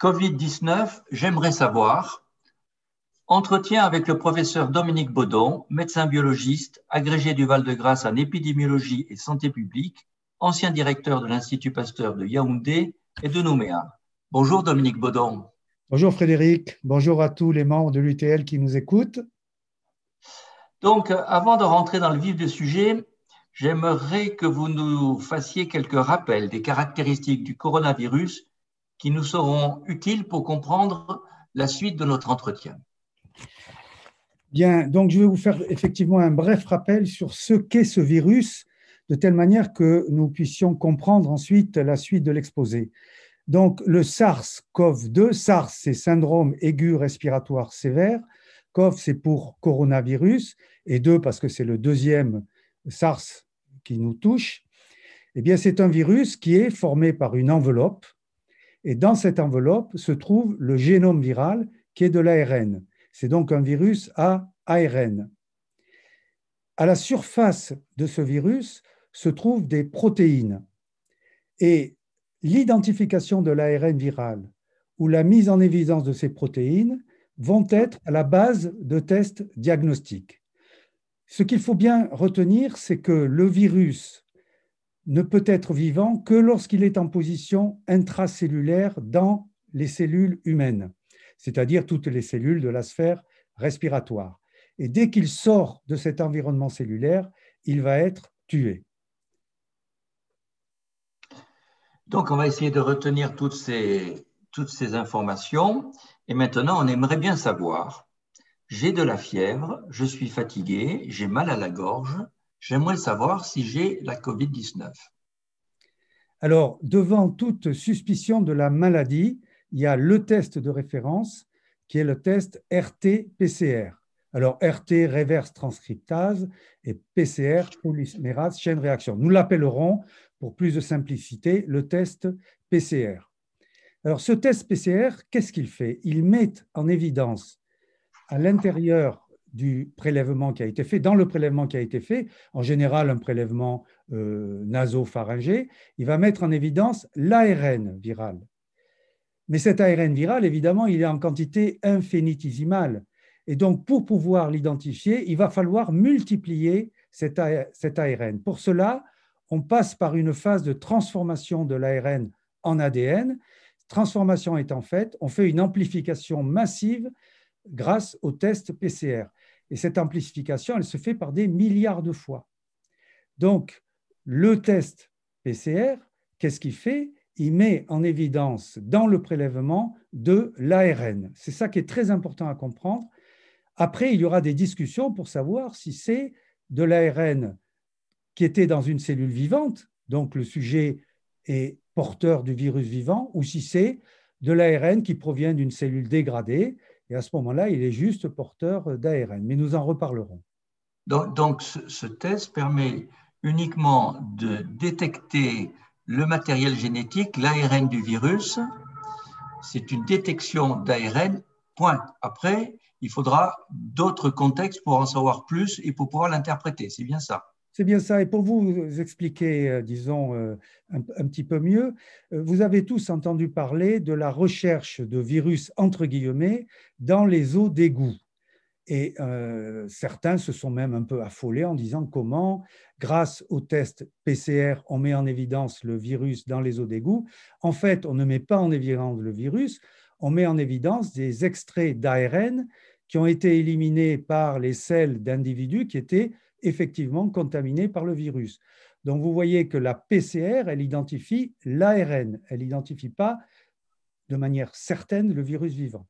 Covid-19, j'aimerais savoir. Entretien avec le professeur Dominique Baudon, médecin biologiste, agrégé du Val-de-Grâce en épidémiologie et santé publique, ancien directeur de l'Institut Pasteur de Yaoundé et de Nouméa. Bonjour Dominique Baudon. Bonjour Frédéric, bonjour à tous les membres de l'UTL qui nous écoutent. Donc, avant de rentrer dans le vif du sujet, j'aimerais que vous nous fassiez quelques rappels des caractéristiques du coronavirus qui nous seront utiles pour comprendre la suite de notre entretien. Bien, donc je vais vous faire effectivement un bref rappel sur ce qu'est ce virus, de telle manière que nous puissions comprendre ensuite la suite de l'exposé. Donc le SARS-CoV-2, SARS c'est syndrome aigu respiratoire sévère, CoV c'est pour coronavirus, et 2 parce que c'est le deuxième SARS qui nous touche. Eh bien, c'est un virus qui est formé par une enveloppe et dans cette enveloppe se trouve le génome viral qui est de l'ARN. C'est donc un virus à ARN. À la surface de ce virus se trouvent des protéines. Et l'identification de l'ARN viral ou la mise en évidence de ces protéines vont être à la base de tests diagnostiques. Ce qu'il faut bien retenir, c'est que le virus ne peut être vivant que lorsqu'il est en position intracellulaire dans les cellules humaines, c'est-à-dire toutes les cellules de la sphère respiratoire. Et dès qu'il sort de cet environnement cellulaire, il va être tué. Donc, on va essayer de retenir toutes ces, toutes ces informations. Et maintenant, on aimerait bien savoir, j'ai de la fièvre, je suis fatigué, j'ai mal à la gorge, J'aimerais savoir si j'ai la COVID-19. Alors, devant toute suspicion de la maladie, il y a le test de référence qui est le test RT-PCR. Alors, RT, reverse transcriptase, et PCR, polymérase, chaîne réaction. Nous l'appellerons, pour plus de simplicité, le test PCR. Alors, ce test PCR, qu'est-ce qu'il fait? Il met en évidence à l'intérieur du prélèvement qui a été fait, dans le prélèvement qui a été fait, en général un prélèvement euh, nasopharyngé, il va mettre en évidence l'ARN viral. Mais cet ARN viral, évidemment, il est en quantité infinitésimale. Et donc, pour pouvoir l'identifier, il va falloir multiplier cet, cet ARN. Pour cela, on passe par une phase de transformation de l'ARN en ADN. Transformation étant faite, on fait une amplification massive grâce au test PCR. Et cette amplification, elle se fait par des milliards de fois. Donc, le test PCR, qu'est-ce qu'il fait? Il met en évidence dans le prélèvement de l'ARN. C'est ça qui est très important à comprendre. Après, il y aura des discussions pour savoir si c'est de l'ARN qui était dans une cellule vivante, donc le sujet est porteur du virus vivant, ou si c'est de l'ARN qui provient d'une cellule dégradée, et à ce moment-là, il est juste porteur d'ARN. Mais nous en reparlerons. Donc, ce, test permet uniquement de détecter le matériel génétique, l'ARN du virus. C'est une détection d'ARN, point. Après, il faudra d'autres contextes pour en savoir plus et pour pouvoir l'interpréter. C'est bien ça. C'est bien ça. Et pour vous expliquer, euh, disons, euh, un, petit peu mieux, euh, vous avez tous entendu parler de la recherche de virus, entre guillemets, dans les eaux d'égout. Et certains se sont même un peu affolés en disant comment, grâce au test PCR, on met en évidence le virus dans les eaux d'égout. En fait, on ne met pas en évidence le virus, on met en évidence des extraits d'ARN qui ont été éliminés par les selles d'individus qui étaient effectivement contaminés par le virus. Donc vous voyez que la PCR, elle identifie l'ARN, elle n'identifie pas de manière certaine le virus vivant.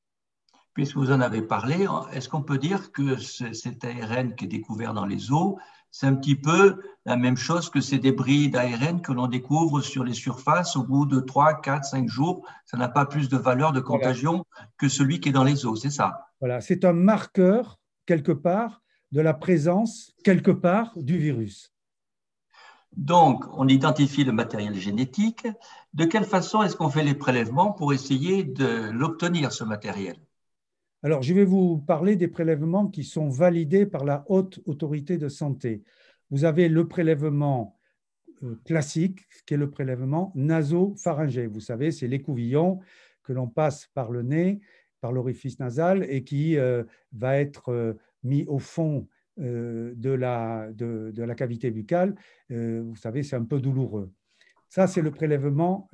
Puisque vous en avez parlé, est-ce qu'on peut dire que cet ARN qui est découvert dans les eaux, c'est un petit peu la même chose que ces débris d'ARN que l'on découvre sur les surfaces au bout de 3, 4, 5 jours? Ça n'a pas plus de valeur de contagion que celui qui est dans les eaux, c'est ça? Voilà, c'est un marqueur quelque part de la présence quelque part du virus. Donc, on identifie le matériel génétique. De quelle façon est-ce qu'on fait les prélèvements pour essayer de l'obtenir, ce matériel? Alors, je vais vous parler des prélèvements qui sont validés par la haute autorité de santé. Vous avez le prélèvement euh, classique, qui est le prélèvement nasopharyngé. Vous savez, c'est l'écouvillon que l'on passe par le nez, par l'orifice nasal et qui va être mis au fond de la, de, la cavité buccale. Vous savez, c'est un peu douloureux. Ça, c'est le prélèvement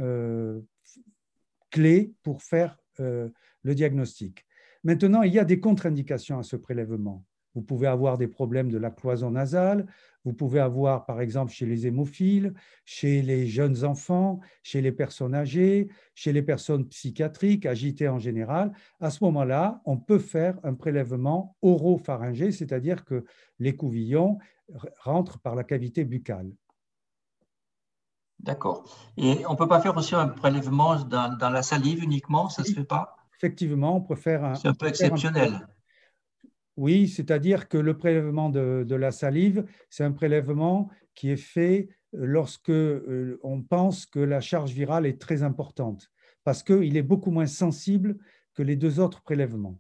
clé pour faire le diagnostic. Maintenant, il y a des contre-indications à ce prélèvement. Vous pouvez avoir des problèmes de la cloison nasale, vous pouvez avoir, par exemple, chez les hémophiles, chez les jeunes enfants, chez les personnes âgées, chez les personnes psychiatriques, agitées en général. À ce moment-là, on peut faire un prélèvement oropharyngé, c'est-à-dire que les couvillons rentrent par la cavité buccale. D'accord. Et on ne peut pas faire aussi un prélèvement dans, la salive uniquement, ça ne se fait pas? Effectivement, on peut faire un. C'est un peu exceptionnel. Oui, c'est-à-dire que le prélèvement de, la salive, c'est un prélèvement qui est fait euh, lorsque euh, on pense que la charge virale est très importante, parce qu'il est beaucoup moins sensible que les deux autres prélèvements.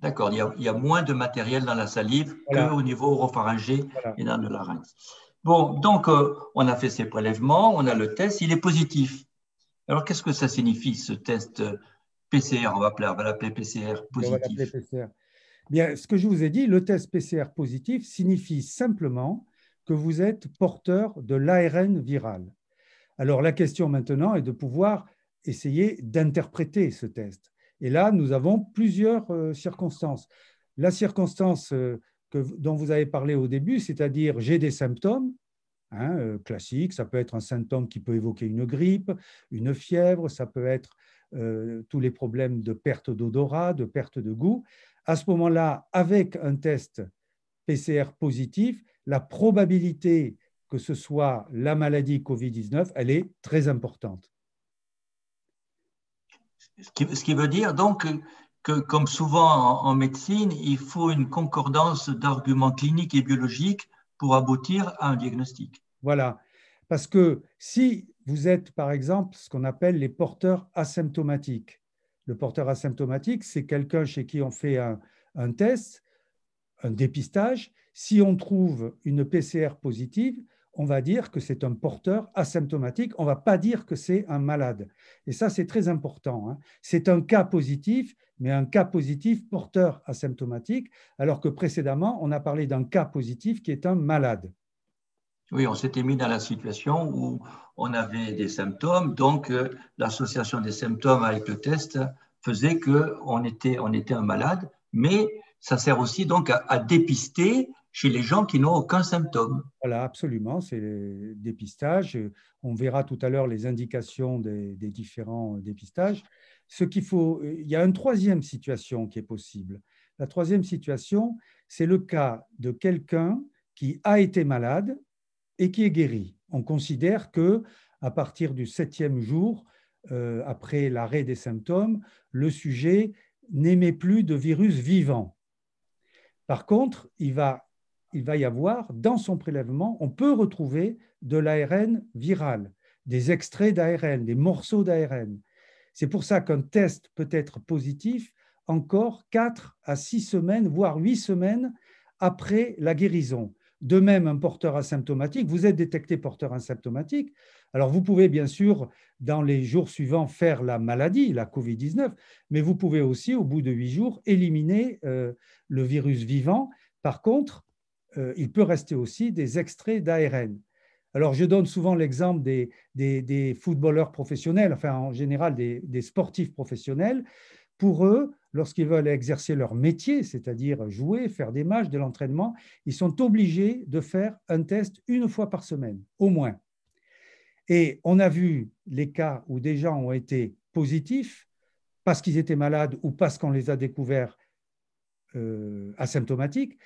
D'accord, il, y a moins de matériel dans la salive qu'au niveau oropharyngé et dans le larynx. Bon, donc euh, on a fait ces prélèvements, on a le test, il est positif. Alors qu'est-ce que ça signifie ce test PCR On va l'appeler PCR positif. Bien, ce que je vous ai dit, le test PCR positif signifie simplement que vous êtes porteur de l'ARN viral. Alors la question maintenant est de pouvoir essayer d'interpréter ce test. Et là, nous avons plusieurs euh, circonstances. La circonstance euh, dont vous avez parlé au début, c'est-à-dire j'ai des symptômes, hein, euh, classiques, ça peut être un symptôme qui peut évoquer une grippe, une fièvre, ça peut être tous les problèmes de perte d'odorat, de perte de goût à ce moment-là, avec un test PCR positif, la probabilité que ce soit la maladie Covid-19, elle est très importante. Ce qui, veut dire donc que, comme souvent en, médecine, il faut une concordance d'arguments cliniques et biologiques pour aboutir à un diagnostic. Voilà, parce que si vous êtes, par exemple, ce qu'on appelle les porteurs asymptomatiques, le porteur asymptomatique, c'est quelqu'un chez qui on fait un, test, un dépistage. Si on trouve une PCR positive, on va dire que c'est un porteur asymptomatique, on ne va pas dire que c'est un malade. Et ça, c'est très important. Hein. C'est un cas positif, mais un cas positif porteur asymptomatique, alors que précédemment, on a parlé d'un cas positif qui est un malade. Oui, on s'était mis dans la situation où on avait des symptômes, donc euh, l'association des symptômes avec le test faisait qu'on était, on était un malade, mais ça sert aussi donc à, dépister chez les gens qui n'ont aucun symptôme. Voilà, absolument, c'est le dépistage. On verra tout à l'heure les indications des, des, différents dépistages. Ce qu'il faut, il y a une troisième situation qui est possible. La troisième situation, c'est le cas de quelqu'un qui a été malade et qui est guéri. On considère que à partir du septième jour, euh, après l'arrêt des symptômes, le sujet n'émet plus de virus vivant. Par contre, il va, il va y avoir, dans son prélèvement, on peut retrouver de l'ARN viral, des extraits d'ARN, des morceaux d'ARN. C'est pour ça qu'un test peut être positif encore 4 à 6 semaines, voire 8 semaines après la guérison. De même, un porteur asymptomatique, vous êtes détecté porteur asymptomatique. Alors, vous pouvez bien sûr, dans les jours suivants, faire la maladie, la COVID-19, mais vous pouvez aussi, au bout de huit jours, éliminer euh, le virus vivant. Par contre, euh, il peut rester aussi des extraits d'ARN. Alors, je donne souvent l'exemple des, footballeurs professionnels, enfin, en général, des, des sportifs professionnels. Pour eux, lorsqu'ils veulent exercer leur métier, c'est-à-dire jouer, faire des matchs, de l'entraînement, ils sont obligés de faire un test une fois par semaine, au moins. Et on a vu les cas où des gens ont été positifs parce qu'ils étaient malades ou parce qu'on les a découverts euh, asymptomatiques.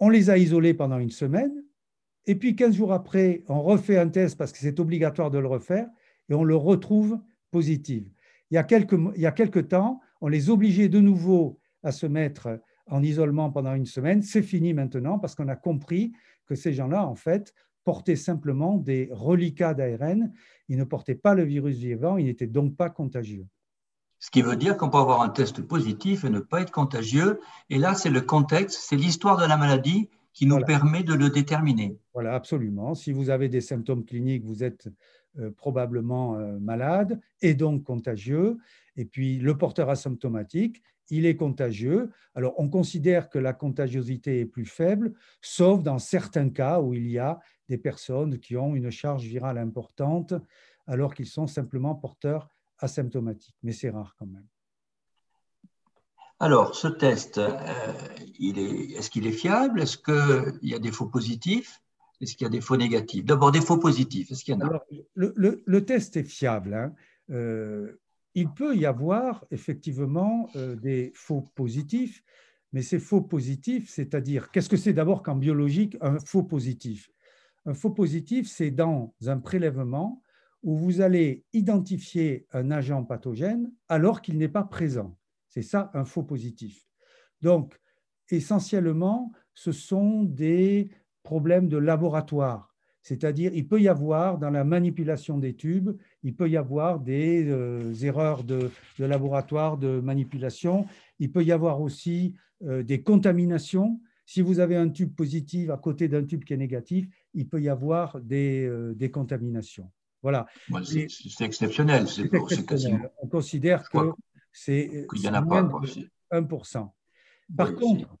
On les a isolés pendant une semaine, et puis 15 jours après, on refait un test parce que c'est obligatoire de le refaire, et on le retrouve positif. Il y a quelques, il y a quelques temps, on les obligeait de nouveau à se mettre en isolement pendant une semaine. C'est fini maintenant parce qu'on a compris que ces gens-là, en fait, portaient simplement des reliquats d'ARN. Ils ne portaient pas le virus vivant, ils n'étaient donc pas contagieux. Ce qui veut dire qu'on peut avoir un test positif et ne pas être contagieux. Et là, c'est le contexte, c'est l'histoire de la maladie qui nous permet de le déterminer. Voilà, absolument. Si vous avez des symptômes cliniques, vous êtes euh, probablement euh, malade et donc contagieux. Et puis, le porteur asymptomatique, il est contagieux. Alors, on considère que la contagiosité est plus faible, sauf dans certains cas où il y a des personnes qui ont une charge virale importante, alors qu'ils sont simplement porteurs asymptomatiques. Mais c'est rare quand même. Alors, ce test, euh, est-ce qu'il est fiable? Est-ce qu'il y a des faux positifs? Est-ce qu'il y a des faux négatifs? D'abord, des faux positifs, est-ce qu'il y en a? Le, test est fiable. Hein. Euh, il peut y avoir effectivement euh, des faux positifs, mais ces faux positifs, c'est-à-dire, qu'est-ce que c'est d'abord qu'en biologique un faux positif? Un faux positif, c'est dans un prélèvement où vous allez identifier un agent pathogène alors qu'il n'est pas présent. C'est ça un faux positif. Donc, essentiellement, ce sont des problèmes de laboratoire. C'est-à-dire, il peut y avoir dans la manipulation des tubes, il peut y avoir des euh, erreurs de, laboratoire, de manipulation. Il peut y avoir aussi euh, des contaminations. Si vous avez un tube positif à côté d'un tube qui est négatif, il peut y avoir des, euh, contaminations. Voilà. c'est exceptionnel. On considère que c'est moins de 1%. Par contre,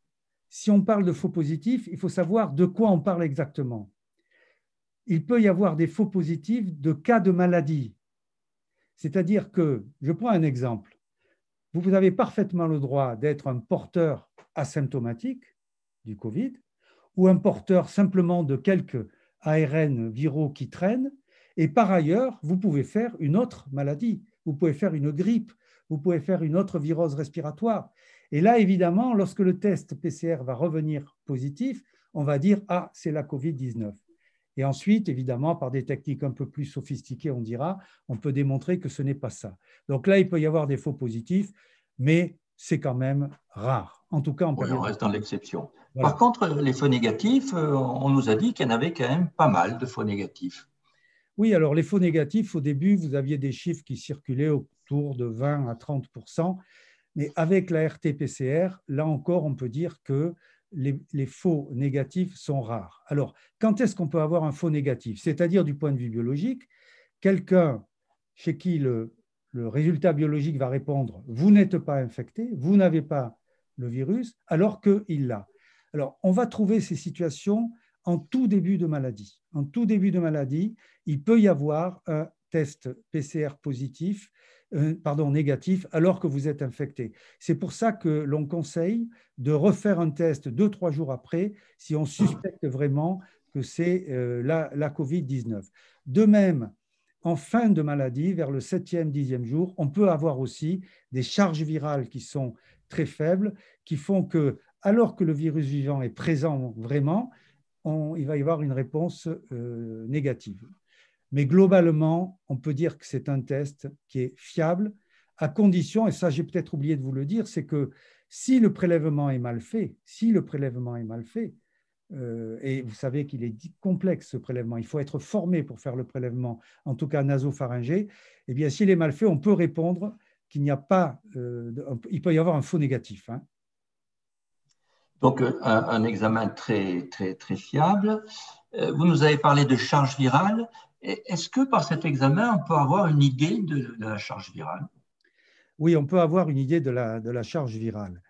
si on parle de faux positifs, il faut savoir de quoi on parle exactement il peut y avoir des faux positifs de cas de maladie. C'est-à-dire que, je prends un exemple, vous avez parfaitement le droit d'être un porteur asymptomatique du Covid ou un porteur simplement de quelques ARN viraux qui traînent, et par ailleurs, vous pouvez faire une autre maladie, vous pouvez faire une grippe, vous pouvez faire une autre virose respiratoire. Et là, évidemment, lorsque le test PCR va revenir positif, on va dire, ah, c'est la COVID-19. Et ensuite, évidemment, par des techniques un peu plus sophistiquées, on dira, on peut démontrer que ce n'est pas ça. Donc là, il peut y avoir des faux positifs, mais c'est quand même rare. En tout cas, on, on reste dans l'exception. Par contre, les faux négatifs, euh, on nous a dit qu'il y en avait quand même pas mal de faux négatifs. Oui, alors les faux négatifs, au début, vous aviez des chiffres qui circulaient autour de 20 à 30% mais avec la RT-PCR, là encore, on peut dire que les, faux négatifs sont rares. Alors, quand est-ce qu'on peut avoir un faux négatif? C'est-à-dire du point de vue biologique, quelqu'un chez qui le, résultat biologique va répondre Vous n'êtes pas infecté, vous n'avez pas le virus, alors qu'il l'a. Alors, on va trouver ces situations en tout début de maladie. En tout début de maladie, il peut y avoir un test PCR positif euh, pardon, négatif alors que vous êtes infecté. C'est pour ça que l'on conseille de refaire un test deux, trois jours après si on suspecte vraiment que c'est euh, la, la COVID-19. De même, en fin de maladie, vers le septième, dixième jour, on peut avoir aussi des charges virales qui sont très faibles, qui font que, alors que le virus vivant est présent vraiment, il va y avoir une réponse euh, négative. Mais globalement, on peut dire que c'est un test qui est fiable, à condition, et ça j'ai peut-être oublié de vous le dire, c'est que si le prélèvement est mal fait, si le prélèvement est mal fait, euh, et vous savez qu'il est complexe ce prélèvement, il faut être formé pour faire le prélèvement, en tout cas nasopharyngé, eh bien s'il est mal fait, on peut répondre qu'il n'y a pas, euh, il peut y avoir un faux négatif. Hein. Donc un, un, examen très, très, très fiable. Euh, vous nous avez parlé de charge virale. Est-ce que par cet examen, on peut avoir une idée de, la charge virale? Oui, on peut avoir une idée de la, charge virale.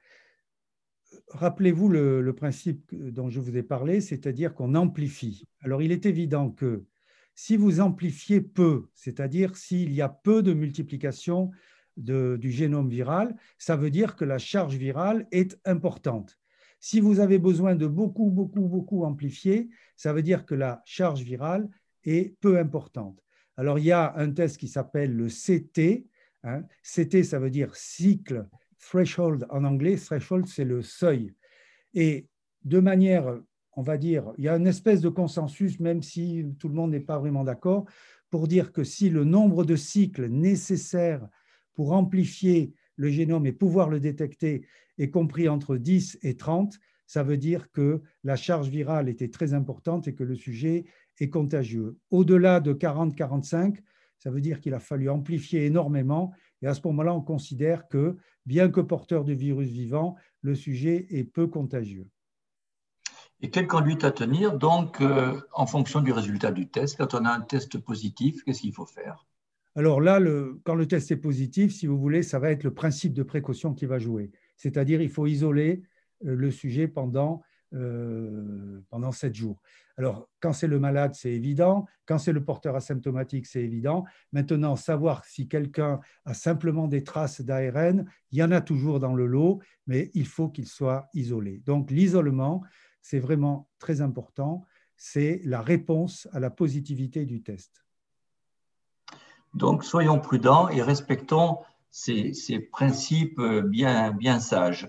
Rappelez-vous le, principe dont je vous ai parlé, c'est-à-dire qu'on amplifie. Alors, il est évident que si vous amplifiez peu, c'est-à-dire s'il y a peu de multiplication du génome viral, ça veut dire que la charge virale est importante. Si vous avez besoin de beaucoup, beaucoup, beaucoup amplifier, ça veut dire que la charge virale est peu importante. Alors, il y a un test qui s'appelle le CT. Hein. CT, ça veut dire cycle threshold en anglais. Threshold, c'est le seuil. Et de manière, on va dire, il y a une espèce de consensus, même si tout le monde n'est pas vraiment d'accord, pour dire que si le nombre de cycles nécessaires pour amplifier le génome et pouvoir le détecter est compris entre 10 et 30, ça veut dire que la charge virale était très importante et que le sujet contagieux. Au-delà de 40-45, ça veut dire qu'il a fallu amplifier énormément et à ce moment-là, on considère que, bien que porteur de virus vivant, le sujet est peu contagieux. Et quelle conduite à tenir donc euh, en fonction du résultat du test? Quand on a un test positif, qu'est-ce qu'il faut faire? Alors là, quand le test est positif, si vous voulez, ça va être le principe de précaution qui va jouer. C'est-à-dire, il faut isoler euh, le sujet pendant, euh, pendant 7 jours. Alors, quand c'est le malade, c'est évident. Quand c'est le porteur asymptomatique, c'est évident. Maintenant, savoir si quelqu'un a simplement des traces d'ARN, il y en a toujours dans le lot, mais il faut qu'il soit isolé. Donc, l'isolement, c'est vraiment très important. C'est la réponse à la positivité du test. Donc, soyons prudents et respectons ces, principes bien, bien sages.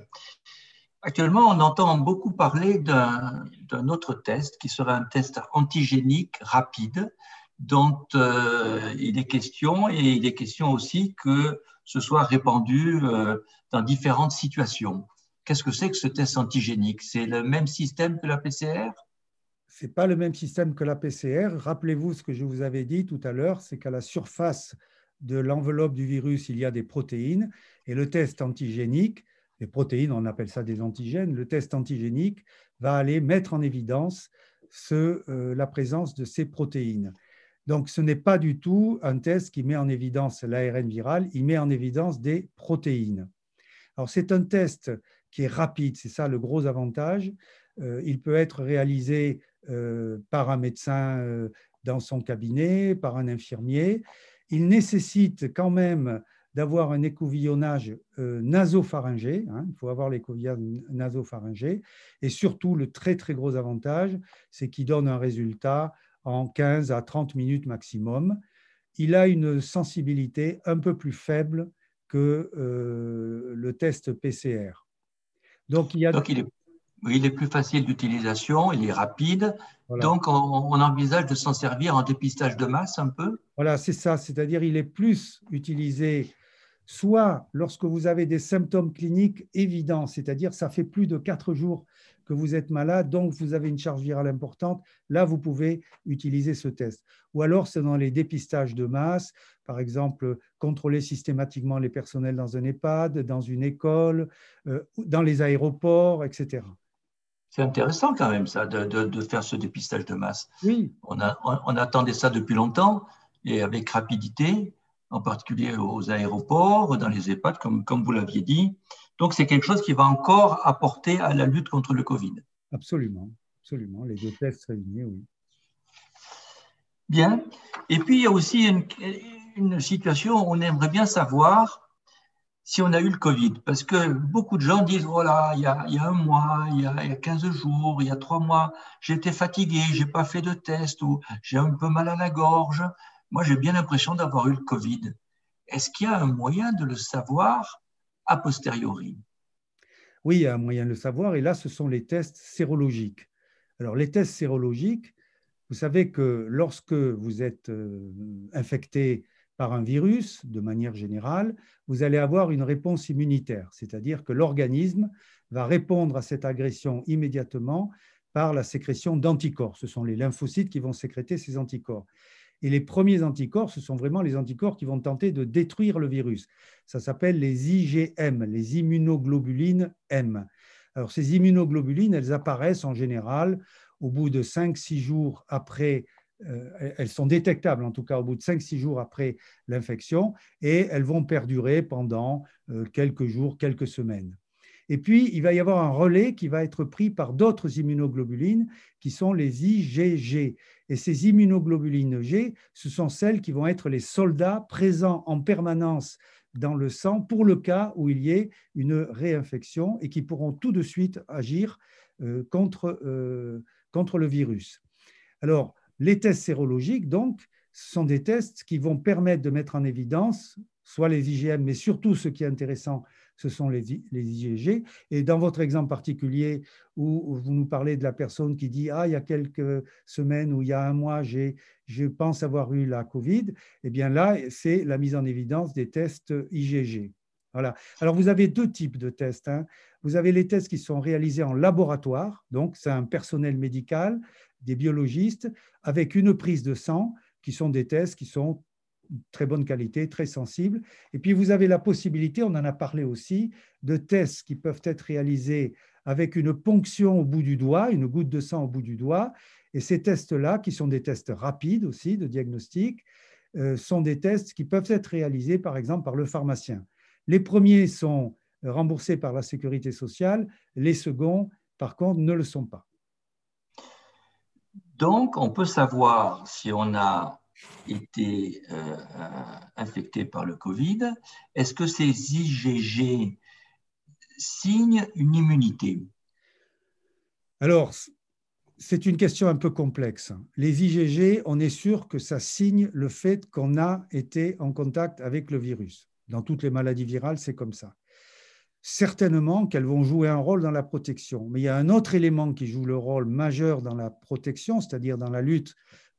Actuellement, on entend beaucoup parler d'un autre test qui serait un test antigénique rapide dont euh, il est question et il est question aussi que ce soit répandu euh, dans différentes situations. Qu'est-ce que c'est que ce test antigénique? C'est le même système que la PCR Ce n'est pas le même système que la PCR. Rappelez-vous ce que je vous avais dit tout à l'heure, c'est qu'à la surface de l'enveloppe du virus, il y a des protéines et le test antigénique, protéines, on appelle ça des antigènes, le test antigénique va aller mettre en évidence ce, euh, la présence de ces protéines. Donc, ce n'est pas du tout un test qui met en évidence l'ARN viral, il met en évidence des protéines. Alors, c'est un test qui est rapide, c'est ça le gros avantage. Euh, il peut être réalisé euh, par un médecin dans son cabinet, par un infirmier. Il nécessite quand même d'avoir un écouvillonnage euh, nasopharyngé, hein, il faut avoir l'écouvillage nasopharyngé, et surtout le très très gros avantage, c'est qu'il donne un résultat en 15 à 30 minutes maximum. Il a une sensibilité un peu plus faible que euh, le test PCR. Donc, il, est, plus facile d'utilisation, il est rapide, donc on, on, envisage de s'en servir en dépistage de masse un peu? Voilà, c'est ça, c'est-à-dire il est plus utilisé soit lorsque vous avez des symptômes cliniques évidents, c'est-à-dire ça fait plus de quatre jours que vous êtes malade, donc vous avez une charge virale importante, là vous pouvez utiliser ce test. Ou alors c'est dans les dépistages de masse, par exemple contrôler systématiquement les personnels dans un EHPAD, dans une école, euh, dans les aéroports, etc. C'est intéressant quand même ça, de, faire ce dépistage de masse. Oui. On, on attendait ça depuis longtemps et avec rapidité en particulier aux aéroports, dans les EHPAD, comme, comme vous l'aviez dit. Donc, c'est quelque chose qui va encore apporter à la lutte contre le Covid. Absolument, absolument. Les deux tests réunis, oui. Bien. Et puis, il y a aussi une, une situation où on aimerait bien savoir si on a eu le Covid. Parce que beaucoup de gens disent, voilà, il y a, il y a un mois, il y a, il y a 15 jours, il y a trois mois, j'étais fatigué, j'ai pas fait de test ou j'ai un peu mal à la gorge, moi, j'ai bien l'impression d'avoir eu le Covid. Est-ce qu'il y a un moyen de le savoir a posteriori? Oui, il y a un moyen de le savoir, et là, ce sont les tests sérologiques. Alors, les tests sérologiques, vous savez que lorsque vous êtes euh, infecté par un virus, de manière générale, vous allez avoir une réponse immunitaire, c'est-à-dire que l'organisme va répondre à cette agression immédiatement par la sécrétion d'anticorps. Ce sont les lymphocytes qui vont sécréter ces anticorps. Et les premiers anticorps, ce sont vraiment les anticorps qui vont tenter de détruire le virus. Ça s'appelle les IgM, les immunoglobulines M. Alors ces immunoglobulines, elles apparaissent en général au bout de 5-6 jours après, euh, elles sont détectables en tout cas au bout de 5-6 jours après l'infection, et elles vont perdurer pendant euh, quelques jours, quelques semaines. Et puis, il va y avoir un relais qui va être pris par d'autres immunoglobulines qui sont les IgG. Et ces immunoglobulines G, ce sont celles qui vont être les soldats présents en permanence dans le sang pour le cas où il y ait une réinfection et qui pourront tout de suite agir euh, contre, euh, contre le virus. Alors, les tests sérologiques, donc, sont des tests qui vont permettre de mettre en évidence soit les IgM, mais surtout ce qui est intéressant, ce sont les, IgG. Et dans votre exemple particulier, où vous nous parlez de la personne qui dit Ah, il y a quelques semaines ou il y a un mois, je pense avoir eu la Covid, eh bien là, c'est la mise en évidence des tests IgG. Voilà. Alors, vous avez deux types de tests. Hein. Vous avez les tests qui sont réalisés en laboratoire, donc c'est un personnel médical, des biologistes, avec une prise de sang, qui sont des tests qui sont très bonne qualité, très sensible. Et puis, vous avez la possibilité, on en a parlé aussi, de tests qui peuvent être réalisés avec une ponction au bout du doigt, une goutte de sang au bout du doigt. Et ces tests-là, qui sont des tests rapides aussi de diagnostic, euh, sont des tests qui peuvent être réalisés, par exemple, par le pharmacien. Les premiers sont remboursés par la sécurité sociale, les seconds, par contre, ne le sont pas. Donc, on peut savoir si on a été euh, infecté par le Covid, est-ce que ces IgG signent une immunité? Alors, c'est une question un peu complexe. Les IgG, on est sûr que ça signe le fait qu'on a été en contact avec le virus. Dans toutes les maladies virales, c'est comme ça. Certainement qu'elles vont jouer un rôle dans la protection. Mais il y a un autre élément qui joue le rôle majeur dans la protection, c'est-à-dire dans la lutte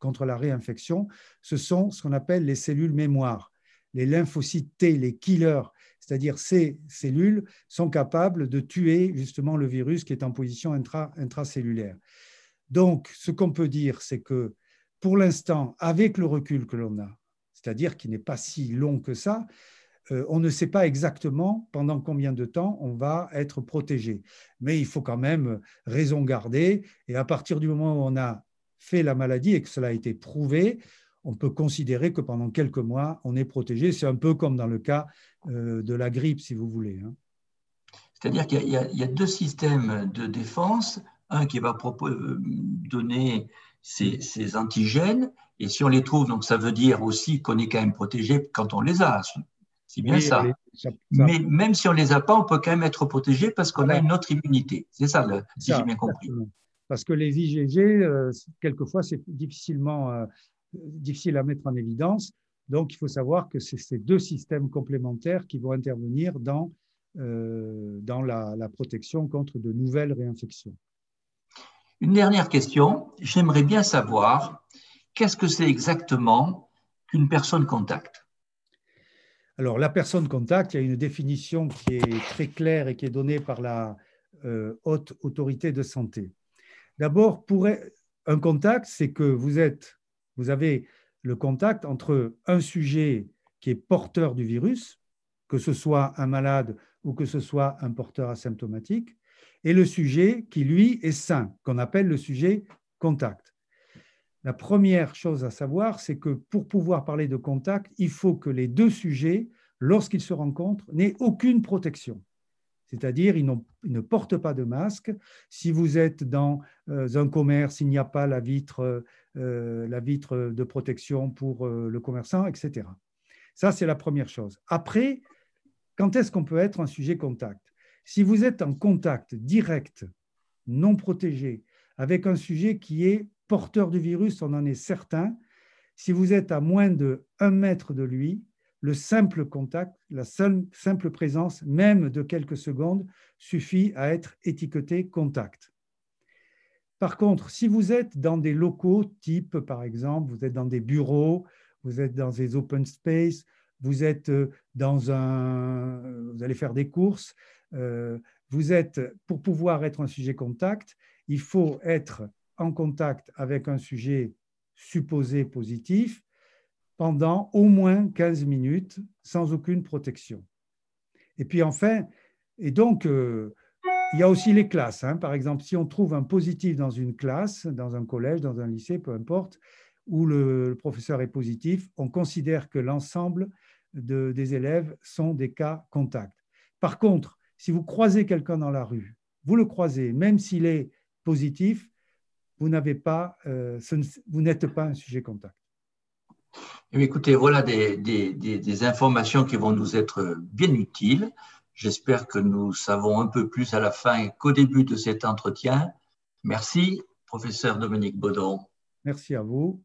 contre la réinfection, ce sont ce qu'on appelle les cellules mémoire. Les lymphocytes T, les killers, c'est-à-dire ces cellules sont capables de tuer justement le virus qui est en position intracellulaire. Donc, ce qu'on peut dire, c'est que pour l'instant, avec le recul que l'on a, c'est-à-dire qui n'est pas si long que ça, euh, on ne sait pas exactement pendant combien de temps on va être protégé. Mais il faut quand même raison garder. Et à partir du moment où on a fait la maladie et que cela a été prouvé, on peut considérer que pendant quelques mois, on est protégé. C'est un peu comme dans le cas euh, de la grippe, si vous voulez. Hein. C'est-à-dire qu'il y, a deux systèmes de défense un qui va euh, donner ces, antigènes, et si on les trouve, donc ça veut dire aussi qu'on est quand même protégé quand on les a. C'est bien ça. Mais même si on ne les a pas, on peut quand même être protégé parce qu'on a une autre immunité. C'est ça, si j'ai bien compris. Parce que les IgG, euh, quelquefois, c'est difficilement euh, difficile à mettre en évidence. Donc, il faut savoir que c'est ces deux systèmes complémentaires qui vont intervenir dans, dans la protection contre de nouvelles réinfections. Une dernière question. J'aimerais bien savoir qu'est-ce que c'est exactement qu'une personne contact? Alors, la personne contact, il y a une définition qui est très claire et qui est donnée par la euh, haute autorité de santé. D'abord, pour un contact, c'est que vous êtes, vous avez le contact entre un sujet qui est porteur du virus, que ce soit un malade ou que ce soit un porteur asymptomatique, et le sujet qui, lui, est sain, qu'on appelle le sujet contact. La première chose à savoir, c'est que pour pouvoir parler de contact, il faut que les deux sujets, lorsqu'ils se rencontrent, n'aient aucune protection. C'est-à-dire, ils, ne portent pas de masque. Si vous êtes dans euh, un commerce, il n'y a pas la vitre, euh, la vitre de protection pour euh, le commerçant, etc. Ça, c'est la première chose. Après, quand est-ce qu'on peut être un sujet contact? Si vous êtes en contact direct, non protégé, avec un sujet qui est porteur du virus, on en est certain, si vous êtes à moins de 1 mètre de lui, le simple contact, la simple présence, même de quelques secondes, suffit à être étiqueté contact. Par contre, si vous êtes dans des locaux type, par exemple, vous êtes dans des bureaux, vous êtes dans des open space, vous êtes dans un, vous allez faire des courses, euh, vous êtes, pour pouvoir être un sujet contact, il faut être en contact avec un sujet supposé positif pendant au moins 15 minutes sans aucune protection. Et puis enfin, et donc, euh, il y a aussi les classes. Hein. Par exemple, si on trouve un positif dans une classe, dans un collège, dans un lycée, peu importe, où le, professeur est positif, on considère que l'ensemble des élèves sont des cas contacts. Par contre, si vous croisez quelqu'un dans la rue, vous le croisez, même s'il est positif, vous euh, vous n'êtes pas un sujet contact. Eh écoutez, voilà des, informations qui vont nous être bien utiles. J'espère que nous savons un peu plus à la fin qu'au début de cet entretien. Merci, professeur Dominique Baudon. Merci à vous.